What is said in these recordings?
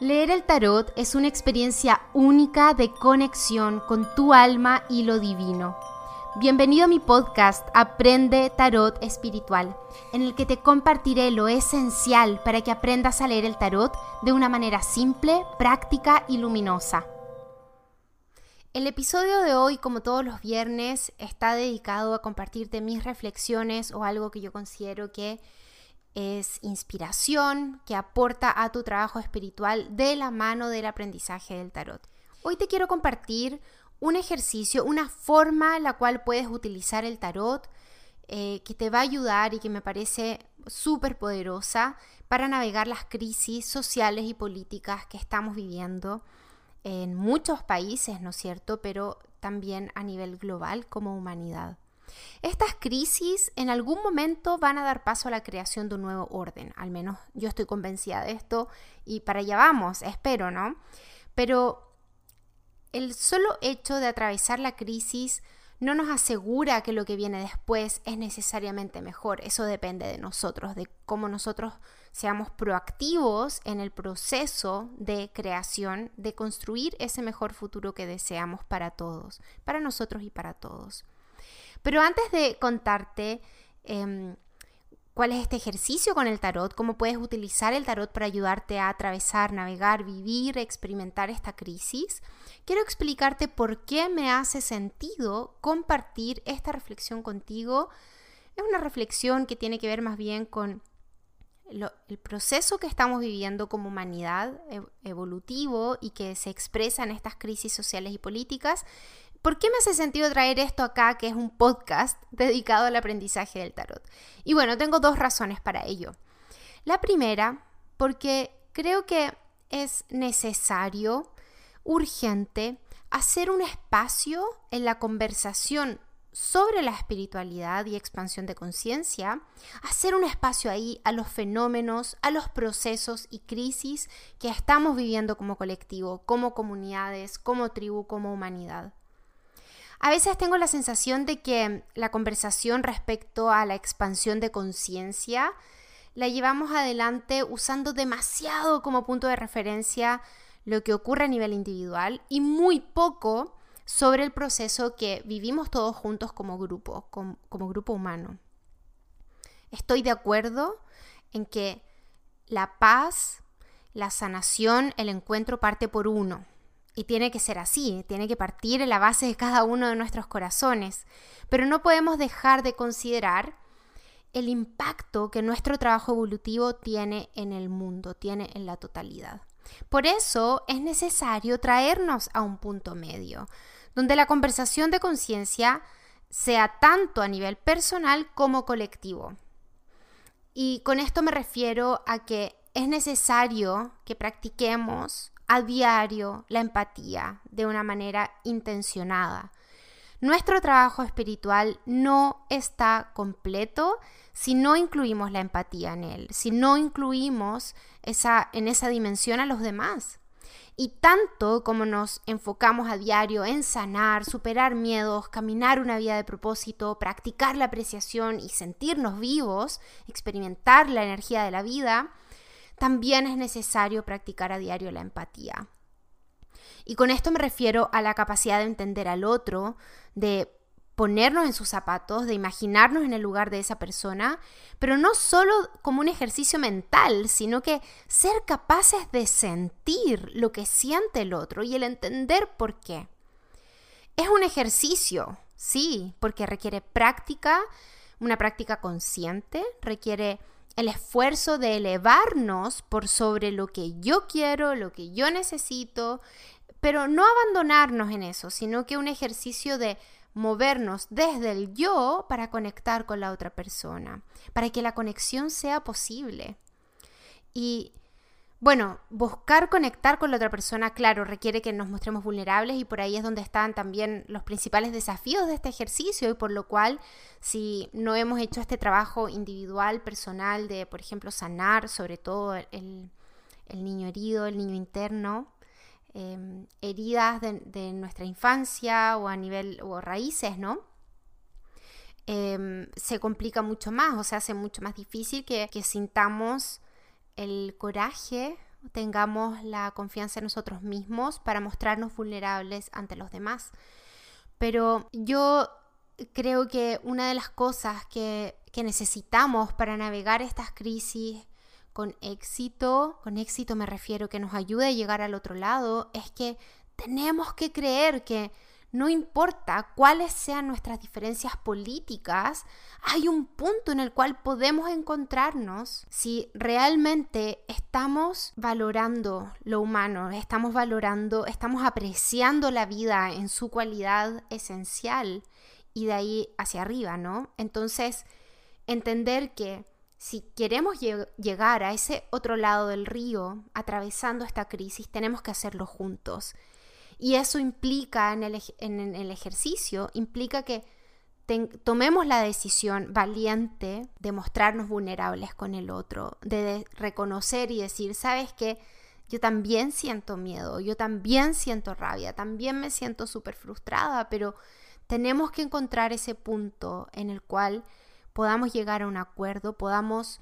Leer el tarot es una experiencia única de conexión con tu alma y lo divino. Bienvenido a mi podcast Aprende Tarot Espiritual, en el que te compartiré lo esencial para que aprendas a leer el tarot de una manera simple, práctica y luminosa. El episodio de hoy, como todos los viernes, está dedicado a compartirte mis reflexiones o algo que yo considero que es inspiración que aporta a tu trabajo espiritual de la mano del aprendizaje del tarot. Hoy te quiero compartir un ejercicio, una forma la cual puedes utilizar el tarot eh, que te va a ayudar y que me parece súper poderosa para navegar las crisis sociales y políticas que estamos viviendo en muchos países, ¿no es cierto? Pero también a nivel global como humanidad. Estas crisis en algún momento van a dar paso a la creación de un nuevo orden, al menos yo estoy convencida de esto y para allá vamos, espero, ¿no? Pero el solo hecho de atravesar la crisis no nos asegura que lo que viene después es necesariamente mejor. Eso depende de nosotros, de cómo nosotros seamos proactivos en el proceso de creación, de construir ese mejor futuro que deseamos para todos, para nosotros y para todos. Pero antes de contarte em, cuál es este ejercicio con el tarot, cómo puedes utilizar el tarot para ayudarte a atravesar, navegar, vivir, experimentar esta crisis, quiero explicarte por qué me hace sentido compartir esta reflexión contigo. Es una reflexión que tiene que ver más bien con el proceso que estamos viviendo como humanidad evolutivo y que se expresa en estas crisis sociales y políticas ¿Por qué me hace sentido traer esto acá, que es un podcast dedicado al aprendizaje del tarot? Y bueno, tengo dos razones para ello. La primera, porque creo que es necesario, urgente, hacer un espacio en la conversación sobre la espiritualidad y expansión de conciencia, hacer un espacio ahí a los fenómenos, a los procesos y crisis que estamos viviendo como colectivo, como comunidades, como tribu, como humanidad. A veces tengo la sensación de que la conversación respecto a la expansión de conciencia la llevamos adelante usando demasiado como punto de referencia lo que ocurre a nivel individual y muy poco sobre el proceso que vivimos todos juntos como grupo, como, como grupo humano. Estoy de acuerdo en que la paz, la sanación, el encuentro parte por uno. Y tiene que ser así, tiene que partir en la base de cada uno de nuestros corazones. Pero no podemos dejar de considerar el impacto que nuestro trabajo evolutivo tiene en el mundo, tiene en la totalidad. Por eso es necesario traernos a un punto medio, donde la conversación de conciencia sea tanto a nivel personal como colectivo. Y con esto me refiero a que es necesario que practiquemos a diario la empatía de una manera intencionada. Nuestro trabajo espiritual no está completo si no incluimos la empatía en él, si no incluimos esa, en esa dimensión a los demás. Y tanto como nos enfocamos a diario en sanar, superar miedos, caminar una vida de propósito, practicar la apreciación y sentirnos vivos, experimentar la energía de la vida, también es necesario practicar a diario la empatía. Y con esto me refiero a la capacidad de entender al otro, de ponernos en sus zapatos, de imaginarnos en el lugar de esa persona, pero no solo como un ejercicio mental, sino que ser capaces de sentir lo que siente el otro y el entender por qué. Es un ejercicio, sí, porque requiere práctica, una práctica consciente, requiere el esfuerzo de elevarnos por sobre lo que yo quiero, lo que yo necesito, pero no abandonarnos en eso, sino que un ejercicio de movernos desde el yo para conectar con la otra persona, para que la conexión sea posible. Y bueno, buscar conectar con la otra persona, claro, requiere que nos mostremos vulnerables y por ahí es donde están también los principales desafíos de este ejercicio y por lo cual si no hemos hecho este trabajo individual, personal, de, por ejemplo, sanar sobre todo el, niño herido, el niño interno, em, heridas de, nuestra infancia o a nivel, o raíces, ¿no? Em, se complica mucho más o se hace mucho más difícil que sintamos el coraje tengamos la confianza en nosotros mismos para mostrarnos vulnerables ante los demás. Pero yo creo que una de las cosas que, que necesitamos para navegar estas crisis con éxito, con éxito me refiero que nos ayude a llegar al otro lado, es que tenemos que creer que no importa cuáles sean nuestras diferencias políticas, hay un punto en el cual podemos encontrarnos si realmente estamos valorando lo humano, estamos valorando, estamos apreciando la vida en su cualidad esencial y de ahí hacia arriba, ¿no? Entonces, entender que si queremos llegar a ese otro lado del río, atravesando esta crisis, tenemos que hacerlo juntos. Y eso implica en el, en el ejercicio, implica que tomemos la decisión valiente de mostrarnos vulnerables con el otro, de, reconocer y decir, ¿sabes qué? Yo también siento miedo, yo también siento rabia, también me siento súper frustrada, pero tenemos que encontrar ese punto en el cual podamos llegar a un acuerdo, podamos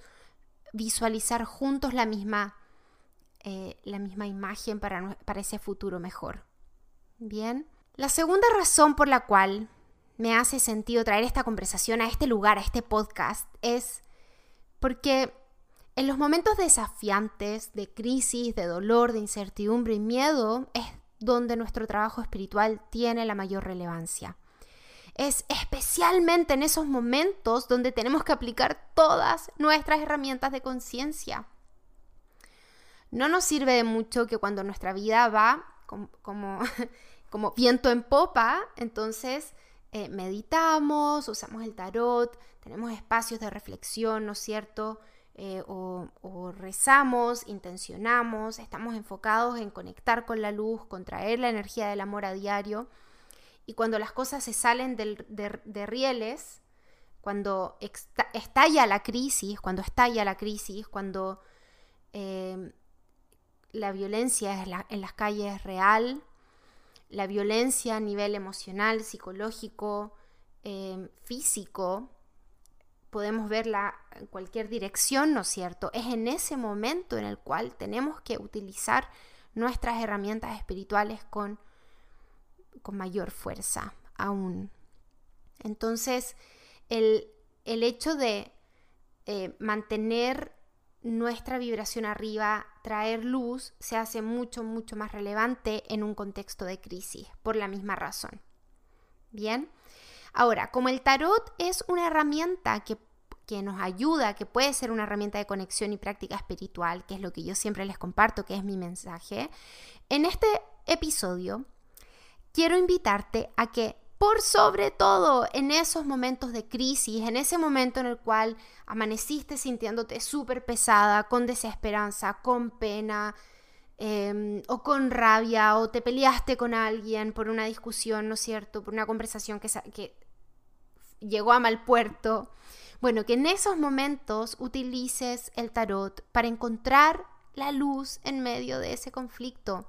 visualizar juntos la misma, eh, la misma imagen para, para ese futuro mejor. Bien. La segunda razón por la cual me hace sentido traer esta conversación a este lugar, a este podcast, es porque en los momentos desafiantes, de crisis, de dolor, de incertidumbre y miedo, es donde nuestro trabajo espiritual tiene la mayor relevancia es especialmente en esos momentos donde tenemos que aplicar todas nuestras herramientas de conciencia. No nos sirve de mucho que cuando nuestra vida va como, como, viento en popa, entonces eh, meditamos, usamos el tarot, tenemos espacios de reflexión, ¿no es cierto? Eh, o, rezamos, intencionamos, estamos enfocados en conectar con la luz, contraer la energía del amor a diario. Y cuando las cosas se salen de, rieles, cuando estalla la crisis, cuando estalla la crisis, cuando em, la violencia en las calles es real, la violencia a nivel emocional, psicológico, em, físico, podemos verla en cualquier dirección, ¿no es cierto? Es en ese momento en el cual tenemos que utilizar nuestras herramientas espirituales con con mayor fuerza aún. Entonces, el, hecho de eh, mantener nuestra vibración arriba, traer luz, se hace mucho, mucho más relevante en un contexto de crisis, por la misma razón. Bien, ahora, como el tarot es una herramienta que, que nos ayuda, que puede ser una herramienta de conexión y práctica espiritual, que es lo que yo siempre les comparto, que es mi mensaje, en este episodio quiero invitarte a que por sobre todo en esos momentos de crisis, en ese momento en el cual amaneciste sintiéndote súper pesada, con desesperanza, con pena, em, o con rabia, o te peleaste con alguien por una discusión, ¿no es cierto? Por una conversación que, que llegó a mal puerto. Bueno, que en esos momentos utilices el tarot para encontrar la luz en medio de ese conflicto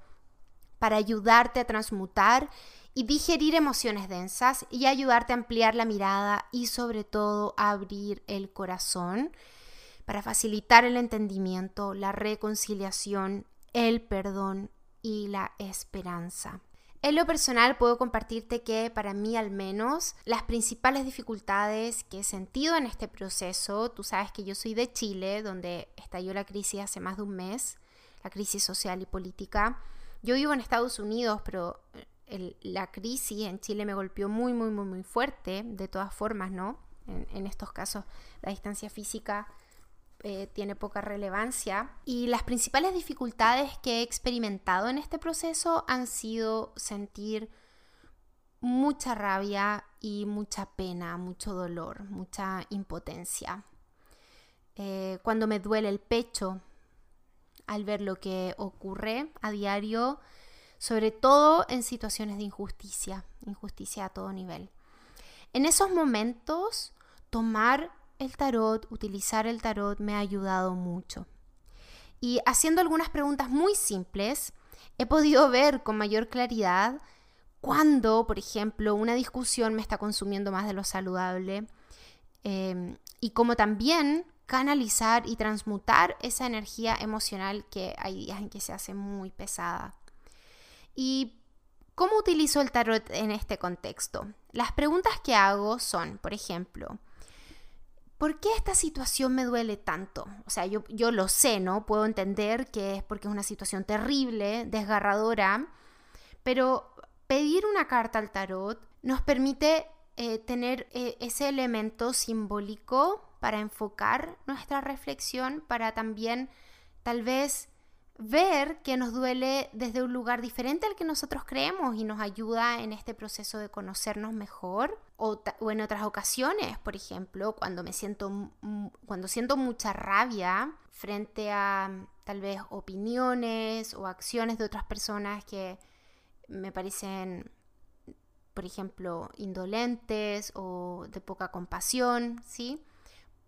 para ayudarte a transmutar y digerir emociones densas y ayudarte a ampliar la mirada y sobre todo abrir el corazón para facilitar el entendimiento, la reconciliación, el perdón y la esperanza. En lo personal puedo compartirte que para mí al menos las principales dificultades que he sentido en este proceso, tú sabes que yo soy de Chile, donde estalló la crisis hace más de un mes, la crisis social y política, yo vivo en Estados Unidos, pero la crisis en Chile me golpeó muy, muy, muy, muy fuerte, de todas formas, ¿no? En, estos casos la distancia física eh, tiene poca relevancia. Y las principales dificultades que he experimentado en este proceso han sido sentir mucha rabia y mucha pena, mucho dolor, mucha impotencia. Eh, cuando me duele el pecho, al ver lo que ocurre a diario, sobre todo en situaciones de injusticia, injusticia a todo nivel. En esos momentos, tomar el tarot, utilizar el tarot me ha ayudado mucho. Y haciendo algunas preguntas muy simples, he podido ver con mayor claridad cuando, por ejemplo, una discusión me está consumiendo más de lo saludable eh, y como también canalizar y transmutar esa energía emocional que hay días en que se hace muy pesada. ¿Y cómo utilizo el tarot en este contexto? Las preguntas que hago son, por ejemplo, ¿por qué esta situación me duele tanto? O sea, yo, yo lo sé, ¿no? Puedo entender que es porque es una situación terrible, desgarradora, pero pedir una carta al tarot nos permite eh, tener eh, ese elemento simbólico para enfocar nuestra reflexión, para también tal vez ver que nos duele desde un lugar diferente al que nosotros creemos y nos ayuda en este proceso de conocernos mejor o, en otras ocasiones, por ejemplo, cuando me siento cuando siento mucha rabia frente a tal vez opiniones o acciones de otras personas que me parecen por ejemplo, indolentes o de poca compasión, ¿sí?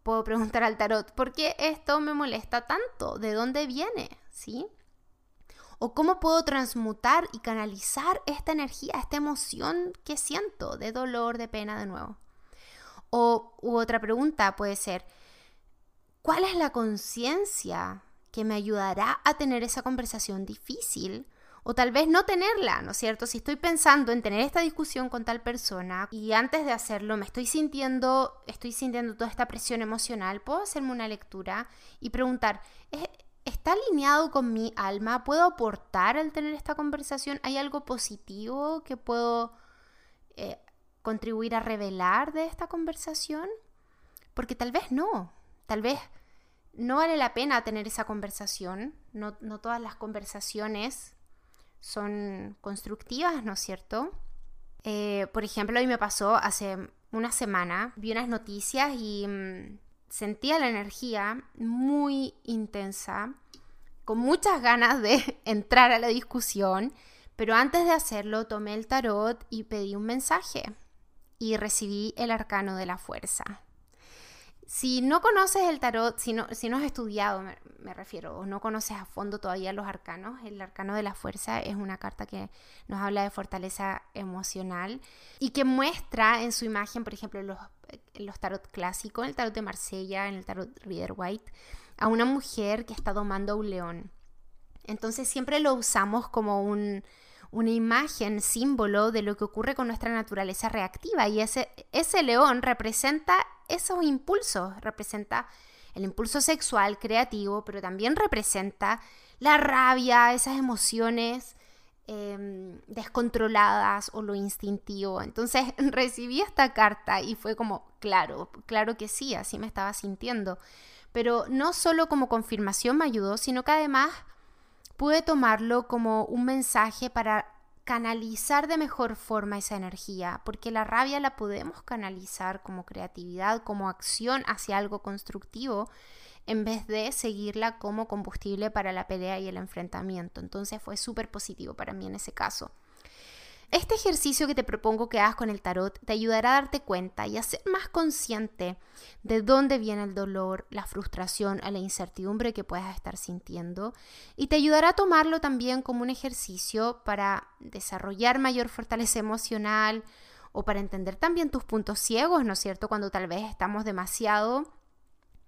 puedo preguntar al tarot, ¿por qué esto me molesta tanto? ¿De dónde viene? ¿Sí? ¿O cómo puedo transmutar y canalizar esta energía, esta emoción que siento de dolor, de pena de nuevo? O otra pregunta puede ser, ¿cuál es la conciencia que me ayudará a tener esa conversación difícil o tal vez no tenerla, ¿no es cierto? Si estoy pensando en tener esta discusión con tal persona y antes de hacerlo me estoy sintiendo, estoy sintiendo toda esta presión emocional, puedo hacerme una lectura y preguntar, ¿está alineado con mi alma? ¿Puedo aportar al tener esta conversación? ¿Hay algo positivo que puedo eh, contribuir a revelar de esta conversación? Porque tal vez no, tal vez no vale la pena tener esa conversación, no, no todas las conversaciones son constructivas, ¿no es cierto? Eh, por ejemplo, hoy me pasó hace una semana, vi unas noticias y mm, sentía la energía muy intensa, con muchas ganas de entrar a la discusión, pero antes de hacerlo tomé el tarot y pedí un mensaje y recibí el arcano de la fuerza. Si no conoces el tarot, si no, si no has estudiado, me, refiero, o no conoces a fondo todavía los arcanos, el arcano de la fuerza es una carta que nos habla de fortaleza emocional y que muestra en su imagen, por ejemplo, los, los tarot clásicos, el tarot de Marsella, en el tarot Reader White, a una mujer que está domando a un león. Entonces siempre lo usamos como un, una imagen, símbolo de lo que ocurre con nuestra naturaleza reactiva y ese, ese león representa esos impulsos, representa el impulso sexual, creativo, pero también representa la rabia, esas emociones em, descontroladas o lo instintivo. Entonces recibí esta carta y fue como, claro, claro que sí, así me estaba sintiendo. Pero no solo como confirmación me ayudó, sino que además pude tomarlo como un mensaje para canalizar de mejor forma esa energía, porque la rabia la podemos canalizar como creatividad, como acción hacia algo constructivo, en vez de seguirla como combustible para la pelea y el enfrentamiento. Entonces fue súper positivo para mí en ese caso. Este ejercicio que te propongo que hagas con el tarot te ayudará a darte cuenta y a ser más consciente de dónde viene el dolor, la frustración o la incertidumbre que puedas estar sintiendo y te ayudará a tomarlo también como un ejercicio para desarrollar mayor fortaleza emocional o para entender también tus puntos ciegos, ¿no es cierto? Cuando tal vez estamos demasiado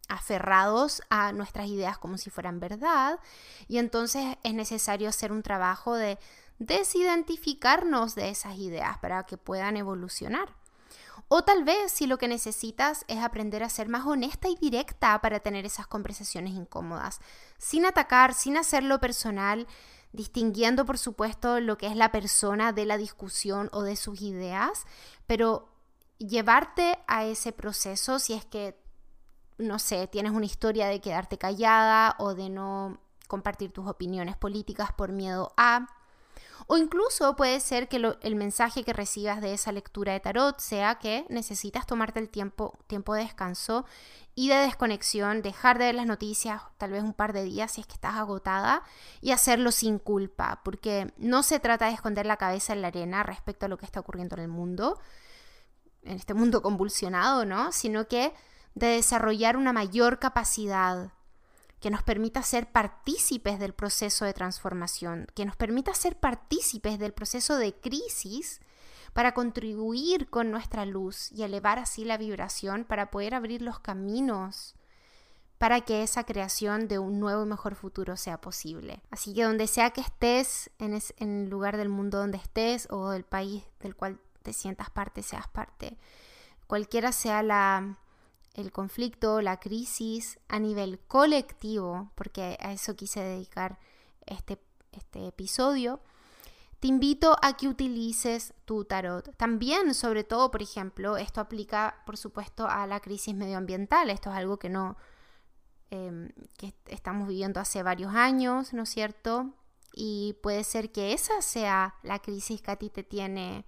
aferrados a nuestras ideas como si fueran verdad y entonces es necesario hacer un trabajo de desidentificarnos de esas ideas para que puedan evolucionar. O tal vez si lo que necesitas es aprender a ser más honesta y directa para tener esas conversaciones incómodas, sin atacar, sin hacerlo personal, distinguiendo por supuesto lo que es la persona de la discusión o de sus ideas, pero llevarte a ese proceso si es que, no sé, tienes una historia de quedarte callada o de no compartir tus opiniones políticas por miedo a o incluso puede ser que el mensaje que recibas de esa lectura de tarot sea que necesitas tomarte el tiempo, tiempo de descanso y de desconexión, dejar de ver las noticias tal vez un par de días si es que estás agotada y hacerlo sin culpa, porque no se trata de esconder la cabeza en la arena respecto a lo que está ocurriendo en el mundo, en este mundo convulsionado, ¿no? Sino que de desarrollar una mayor capacidad que nos permita ser partícipes del proceso de transformación, que nos permita ser partícipes del proceso de crisis para contribuir con nuestra luz y elevar así la vibración para poder abrir los caminos para que esa creación de un nuevo y mejor futuro sea posible. Así que donde sea que estés, en, el lugar del mundo donde estés o del país del cual te sientas parte, seas parte, cualquiera sea la, el conflicto, la crisis a nivel colectivo, porque a eso quise dedicar este, este episodio, te invito a que utilices tu tarot. También, sobre todo, por ejemplo, esto aplica, por supuesto, a la crisis medioambiental. Esto es algo que no, Em, que estamos viviendo hace varios años, ¿no es cierto? Y puede ser que esa sea la crisis que a ti te tiene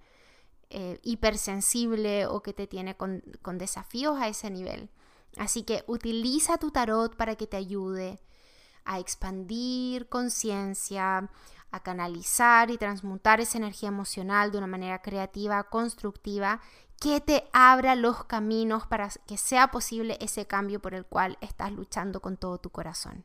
eh, hipersensible o que te tiene con, con desafíos a ese nivel. Así que utiliza tu tarot para que te ayude a expandir conciencia, a canalizar y transmutar esa energía emocional de una manera creativa, constructiva que te abra los caminos para que sea posible ese cambio por el cual estás luchando con todo tu corazón.